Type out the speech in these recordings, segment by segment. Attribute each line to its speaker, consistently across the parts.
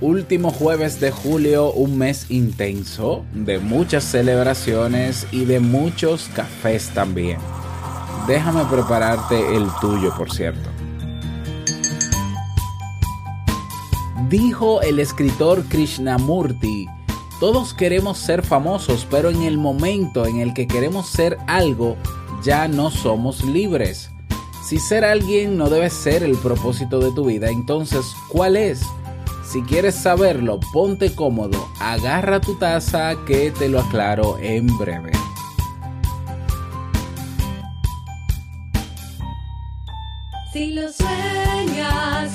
Speaker 1: Último jueves de julio, un mes intenso, de muchas celebraciones y de muchos cafés también. Déjame prepararte el tuyo, por cierto. Dijo el escritor Krishnamurti, todos queremos ser famosos, pero en el momento en el que queremos ser algo, ya no somos libres. Si ser alguien no debe ser el propósito de tu vida, entonces, ¿cuál es? Si quieres saberlo, ponte cómodo, agarra tu taza que te lo aclaro en breve.
Speaker 2: Si lo sueñas,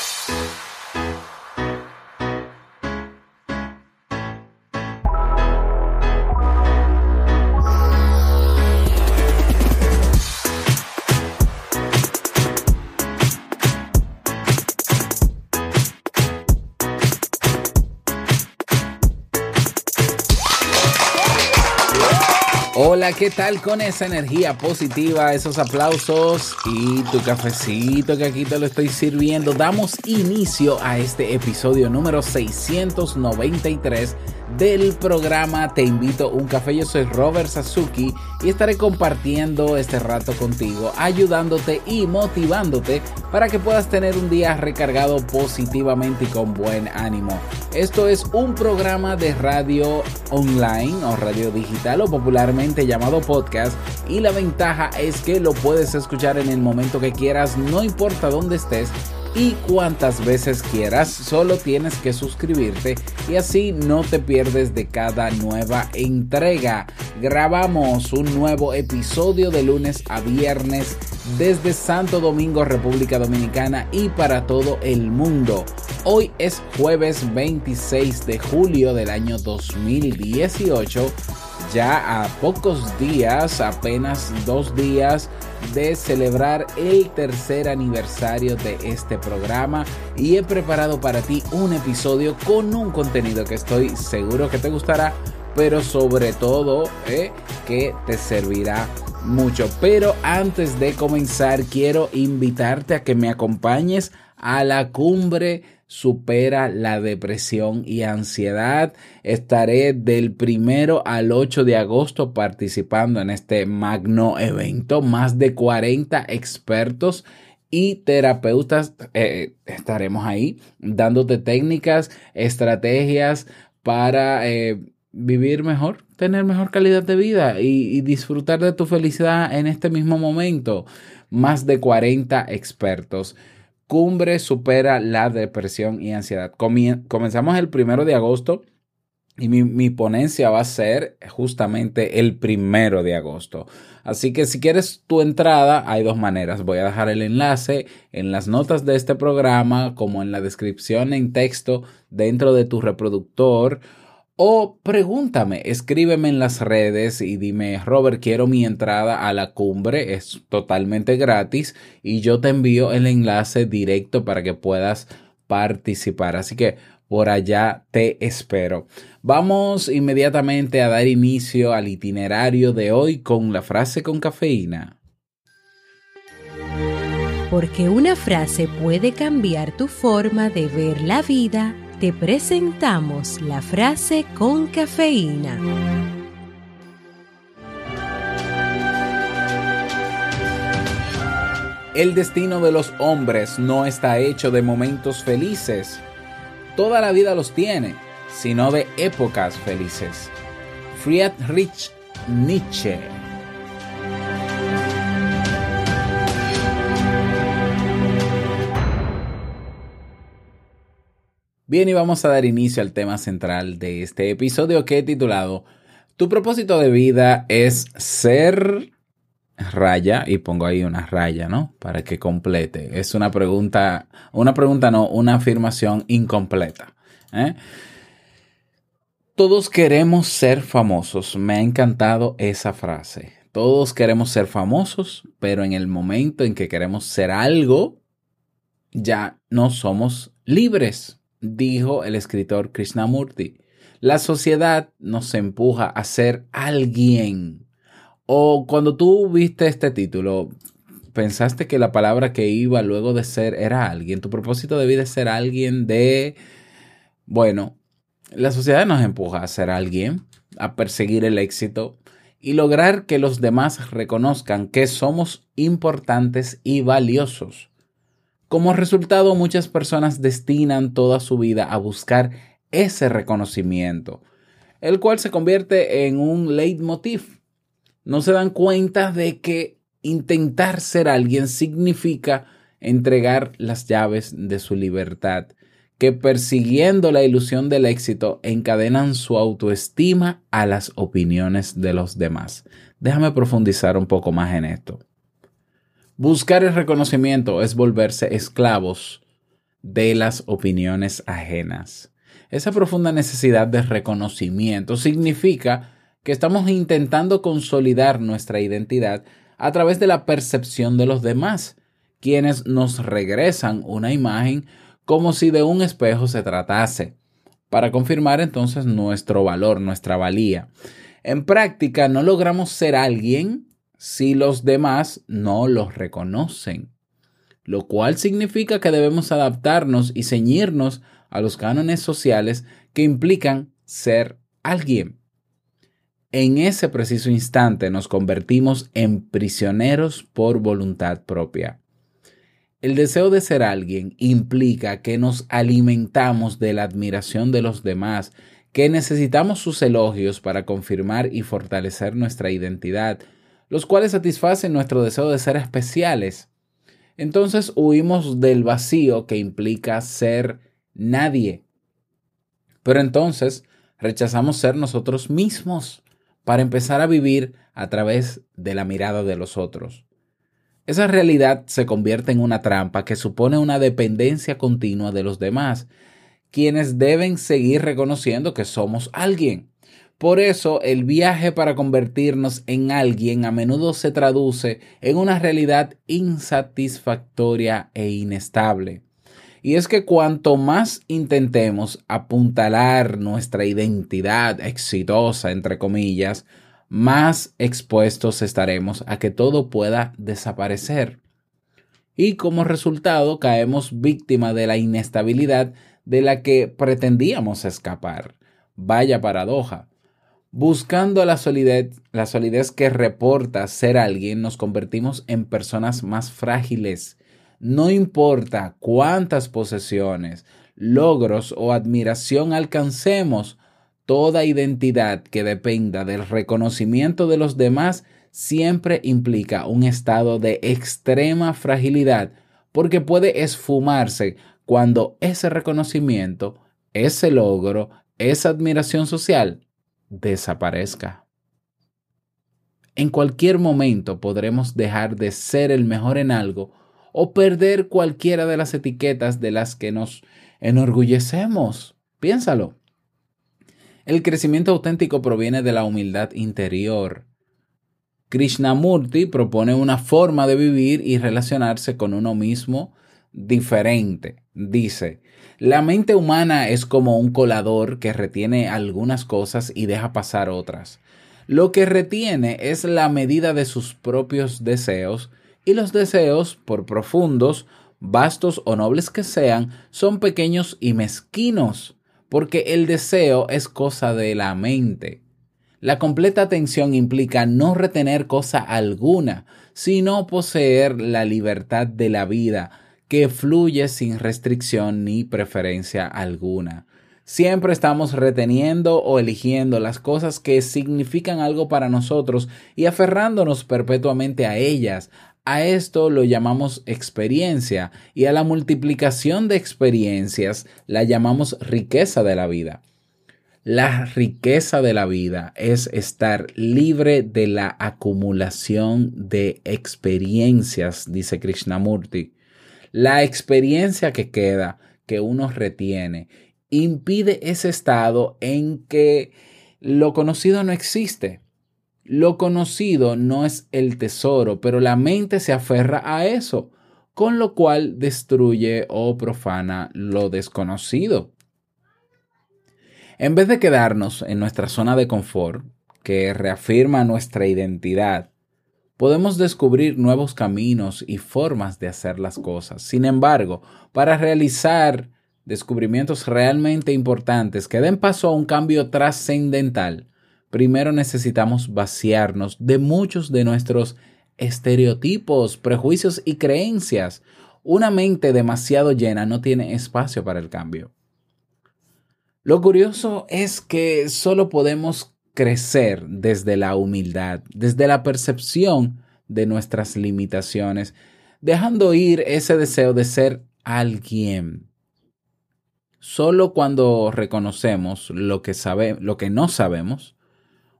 Speaker 1: Hola, ¿qué tal con esa energía positiva, esos aplausos y tu cafecito que aquí te lo estoy sirviendo? Damos inicio a este episodio número 693 del programa Te invito a un café. Yo soy Robert Sasuki y estaré compartiendo este rato contigo, ayudándote y motivándote para que puedas tener un día recargado positivamente y con buen ánimo. Esto es un programa de radio online o radio digital o popularmente llamado podcast y la ventaja es que lo puedes escuchar en el momento que quieras, no importa dónde estés y cuantas veces quieras, solo tienes que suscribirte y así no te pierdes de cada nueva entrega. Grabamos un nuevo episodio de lunes a viernes desde Santo Domingo, República Dominicana y para todo el mundo. Hoy es jueves 26 de julio del año 2018 ya a pocos días, apenas dos días de celebrar el tercer aniversario de este programa y he preparado para ti un episodio con un contenido que estoy seguro que te gustará, pero sobre todo eh, que te servirá mucho. Pero antes de comenzar quiero invitarte a que me acompañes a la cumbre supera la depresión y ansiedad. Estaré del primero al 8 de agosto participando en este magno evento. Más de 40 expertos y terapeutas eh, estaremos ahí dándote técnicas, estrategias para eh, vivir mejor, tener mejor calidad de vida y, y disfrutar de tu felicidad en este mismo momento. Más de 40 expertos cumbre supera la depresión y ansiedad. comenzamos el primero de agosto y mi, mi, ponencia va a ser justamente el primero de agosto. Así que si quieres tu entrada, hay dos maneras. Voy a dejar el enlace en las notas de este programa, como en la descripción en texto dentro de tu reproductor o pregúntame, escríbeme en las redes y dime, Robert, quiero mi entrada a la cumbre, es totalmente gratis y yo te envío el enlace directo para que puedas participar. Así que por allá te espero. Vamos inmediatamente a dar inicio al itinerario de hoy con la frase con cafeína.
Speaker 3: Porque una frase puede cambiar tu forma de ver la vida te presentamos la frase con cafeína.
Speaker 1: El destino de los hombres no está hecho de momentos felices. Toda la vida los tiene, sino de épocas felices. Friedrich Nietzsche Bien, y vamos a dar inicio al tema central de este episodio que he titulado Tu propósito de vida es ser raya y pongo ahí una raya, ¿no? Para que complete. Es una pregunta, una pregunta no, una afirmación incompleta. ¿eh? Todos queremos ser famosos. Me ha encantado esa frase. Todos queremos ser famosos, pero en el momento en que queremos ser algo, ya no somos libres, dijo el escritor Krishnamurti. La sociedad nos empuja a ser alguien. O cuando tú viste este título, pensaste que la palabra que iba luego de ser era alguien. Tu propósito de vida es ser alguien de... Bueno, la sociedad nos empuja a ser alguien, a perseguir el éxito y lograr que los demás reconozcan que somos importantes y valiosos. Como resultado, muchas personas destinan toda su vida a buscar ese reconocimiento, el cual se convierte en un leitmotiv. No se dan cuenta de que intentar ser alguien significa entregar las llaves de su libertad, que persiguiendo la ilusión del éxito encadenan su autoestima a las opiniones de los demás. Déjame profundizar un poco más en esto. Buscar el reconocimiento es volverse esclavos de las opiniones ajenas. Esa profunda necesidad de reconocimiento significa que estamos intentando consolidar nuestra identidad a través de la percepción de los demás, quienes nos regresan una imagen como si de un espejo se tratase, para confirmar entonces nuestro valor, nuestra valía. En práctica, no logramos ser alguien si los demás no los reconocen, lo cual significa que debemos adaptarnos y ceñirnos a los cánones sociales que implican ser alguien. En ese preciso instante nos convertimos en prisioneros por voluntad propia. El deseo de ser alguien implica que nos alimentamos de la admiración de los demás, que necesitamos sus elogios para confirmar y fortalecer nuestra identidad, los cuales satisfacen nuestro deseo de ser especiales. Entonces huimos del vacío que implica ser nadie. Pero entonces rechazamos ser nosotros mismos para empezar a vivir a través de la mirada de los otros. Esa realidad se convierte en una trampa que supone una dependencia continua de los demás, quienes deben seguir reconociendo que somos alguien. Por eso el viaje para convertirnos en alguien a menudo se traduce en una realidad insatisfactoria e inestable. Y es que cuanto más intentemos apuntalar nuestra identidad exitosa, entre comillas, más expuestos estaremos a que todo pueda desaparecer. Y como resultado caemos víctima de la inestabilidad de la que pretendíamos escapar. Vaya paradoja. Buscando la solidez, la solidez que reporta ser alguien, nos convertimos en personas más frágiles. No importa cuántas posesiones, logros o admiración alcancemos, Toda identidad que dependa del reconocimiento de los demás siempre implica un estado de extrema fragilidad porque puede esfumarse cuando ese reconocimiento, ese logro, esa admiración social desaparezca. En cualquier momento podremos dejar de ser el mejor en algo o perder cualquiera de las etiquetas de las que nos enorgullecemos. Piénsalo. El crecimiento auténtico proviene de la humildad interior. Krishnamurti propone una forma de vivir y relacionarse con uno mismo diferente. Dice, la mente humana es como un colador que retiene algunas cosas y deja pasar otras. Lo que retiene es la medida de sus propios deseos y los deseos, por profundos, vastos o nobles que sean, son pequeños y mezquinos porque el deseo es cosa de la mente. La completa atención implica no retener cosa alguna, sino poseer la libertad de la vida, que fluye sin restricción ni preferencia alguna. Siempre estamos reteniendo o eligiendo las cosas que significan algo para nosotros y aferrándonos perpetuamente a ellas, a esto lo llamamos experiencia y a la multiplicación de experiencias la llamamos riqueza de la vida. La riqueza de la vida es estar libre de la acumulación de experiencias, dice Krishnamurti. La experiencia que queda, que uno retiene, impide ese estado en que lo conocido no existe. Lo conocido no es el tesoro, pero la mente se aferra a eso, con lo cual destruye o profana lo desconocido. En vez de quedarnos en nuestra zona de confort, que reafirma nuestra identidad, podemos descubrir nuevos caminos y formas de hacer las cosas. Sin embargo, para realizar descubrimientos realmente importantes que den paso a un cambio trascendental, primero necesitamos vaciarnos de muchos de nuestros estereotipos, prejuicios y creencias. Una mente demasiado llena no tiene espacio para el cambio. Lo curioso es que solo podemos crecer desde la humildad, desde la percepción de nuestras limitaciones, dejando ir ese deseo de ser alguien. Solo cuando reconocemos lo que, sabe, lo que no sabemos,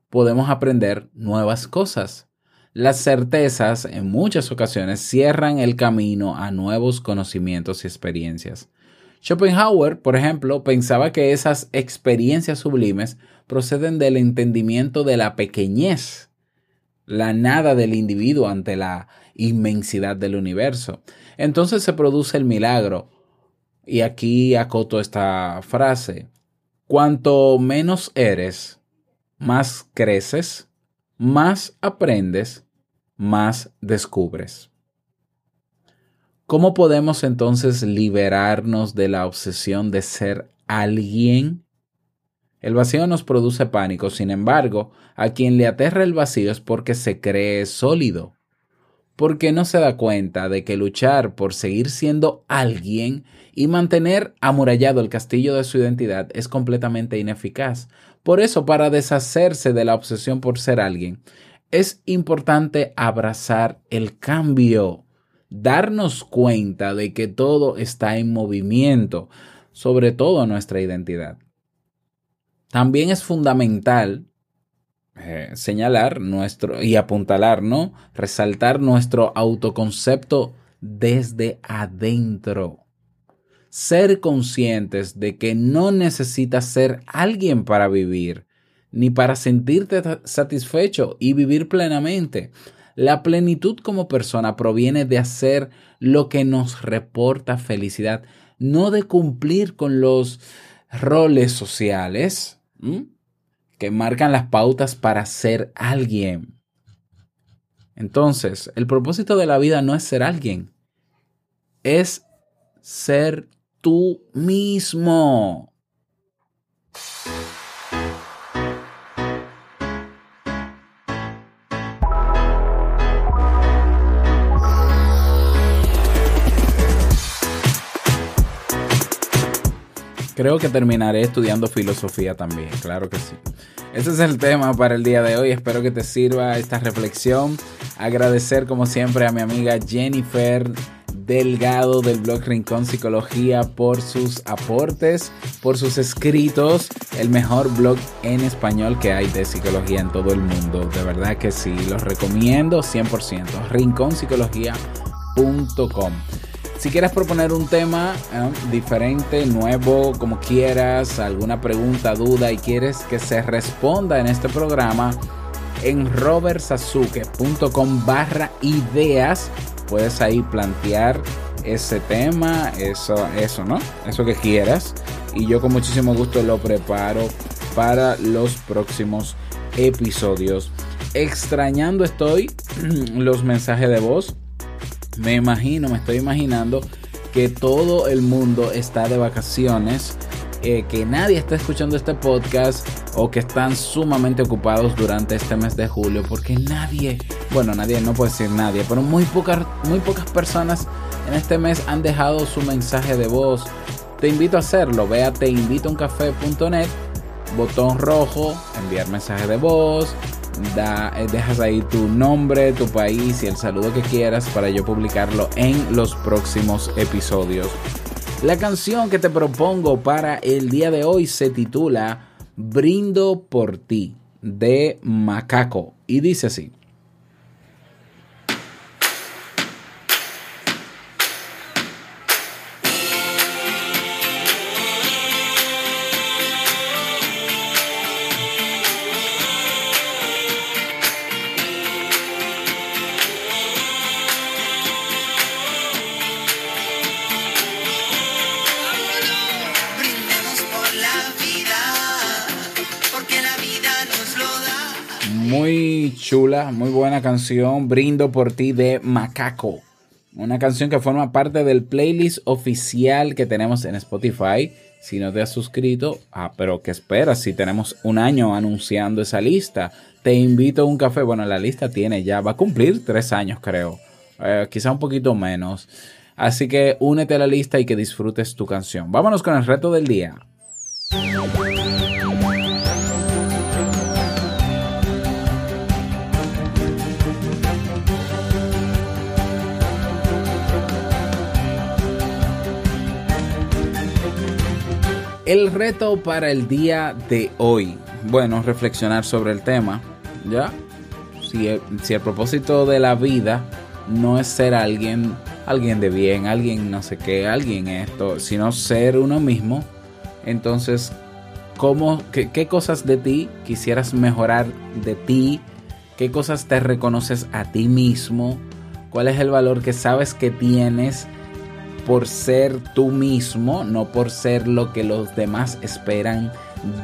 Speaker 1: podemos aprender nuevas cosas. Las certezas en muchas ocasiones cierran el camino a nuevos conocimientos y experiencias. Schopenhauer, por ejemplo, pensaba que esas experiencias sublimes proceden del entendimiento de la pequeñez, la nada del individuo ante la inmensidad del universo. Entonces se produce el milagro. Y aquí acoto esta frase. Cuanto menos eres, más creces, más aprendes, más descubres. ¿Cómo podemos entonces liberarnos de la obsesión de ser alguien? El vacío nos produce pánico, sin embargo, a quien le aterra el vacío es porque se cree sólido, porque no se da cuenta de que luchar por seguir siendo alguien y mantener amurallado el castillo de su identidad es completamente ineficaz. Por eso, para deshacerse de la obsesión por ser alguien, es importante abrazar el cambio, darnos cuenta de que todo está en movimiento, sobre todo nuestra identidad. También es fundamental eh, señalar nuestro y apuntalar, ¿no? Resaltar nuestro autoconcepto desde adentro ser conscientes de que no necesitas ser alguien para vivir, ni para sentirte satisfecho y vivir plenamente. La plenitud como persona proviene de hacer lo que nos reporta felicidad, no de cumplir con los roles sociales que marcan las pautas para ser alguien. Entonces, el propósito de la vida no es ser alguien, es ser tú mismo. Creo que terminaré estudiando filosofía también, claro que sí. Ese es el tema para el día de hoy. Espero que te sirva esta reflexión. Agradecer como siempre a mi amiga Jennifer Delgado del blog Rincón Psicología por sus aportes, por sus escritos, el mejor blog en español que hay de psicología en todo el mundo. De verdad que sí, los recomiendo 100%. rinconpsicología.com. Si quieres proponer un tema eh, diferente, nuevo, como quieras, alguna pregunta, duda y quieres que se responda en este programa, en robertsazuke.com barra ideas puedes ahí plantear ese tema, eso, eso, ¿no? Eso que quieras. Y yo con muchísimo gusto lo preparo para los próximos episodios. Extrañando estoy los mensajes de voz. Me imagino, me estoy imaginando que todo el mundo está de vacaciones eh, que nadie está escuchando este podcast o que están sumamente ocupados durante este mes de julio, porque nadie, bueno, nadie, no puede decir nadie, pero muy pocas, muy pocas personas en este mes han dejado su mensaje de voz. Te invito a hacerlo, ve a teinvitouncafe.net, botón rojo, enviar mensaje de voz, da, eh, dejas ahí tu nombre, tu país y el saludo que quieras para yo publicarlo en los próximos episodios. La canción que te propongo para el día de hoy se titula Brindo por ti de Macaco. Y dice así. Muy chula, muy buena canción. Brindo por ti de Macaco. Una canción que forma parte del playlist oficial que tenemos en Spotify. Si no te has suscrito, ah, pero ¿qué esperas? Si tenemos un año anunciando esa lista, te invito a un café. Bueno, la lista tiene ya, va a cumplir tres años, creo. Eh, quizá un poquito menos. Así que únete a la lista y que disfrutes tu canción. Vámonos con el reto del día. El reto para el día de hoy. Bueno, reflexionar sobre el tema. ¿Ya? Si el, si el propósito de la vida no es ser alguien, alguien de bien, alguien no sé qué, alguien esto, sino ser uno mismo, entonces, ¿cómo, qué, qué cosas de ti quisieras mejorar de ti? ¿Qué cosas te reconoces a ti mismo? ¿Cuál es el valor que sabes que tienes? Por ser tú mismo, no por ser lo que los demás esperan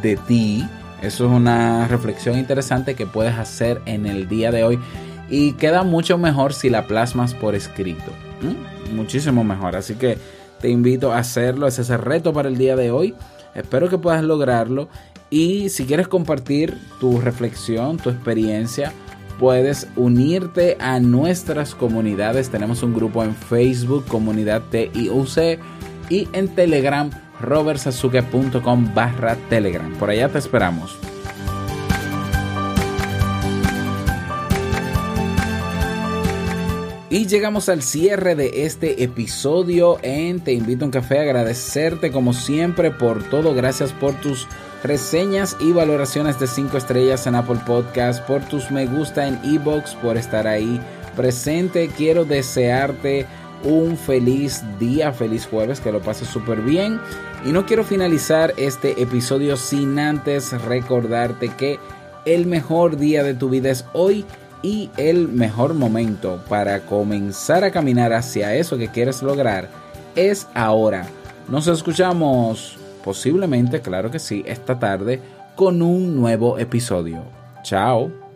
Speaker 1: de ti. Eso es una reflexión interesante que puedes hacer en el día de hoy y queda mucho mejor si la plasmas por escrito. Muchísimo mejor. Así que te invito a hacerlo. Ese es el reto para el día de hoy. Espero que puedas lograrlo. Y si quieres compartir tu reflexión, tu experiencia, puedes unirte a nuestras comunidades. Tenemos un grupo en Facebook, comunidad TIUC, y en Telegram, robertsazuke.com barra Telegram. Por allá te esperamos. Y llegamos al cierre de este episodio en Te invito a un café, agradecerte como siempre por todo, gracias por tus reseñas y valoraciones de 5 estrellas en Apple Podcast, por tus me gusta en Ebox, por estar ahí presente. Quiero desearte un feliz día, feliz jueves, que lo pases súper bien. Y no quiero finalizar este episodio sin antes recordarte que el mejor día de tu vida es hoy y el mejor momento para comenzar a caminar hacia eso que quieres lograr es ahora. Nos escuchamos posiblemente, claro que sí, esta tarde con un nuevo episodio. Chao.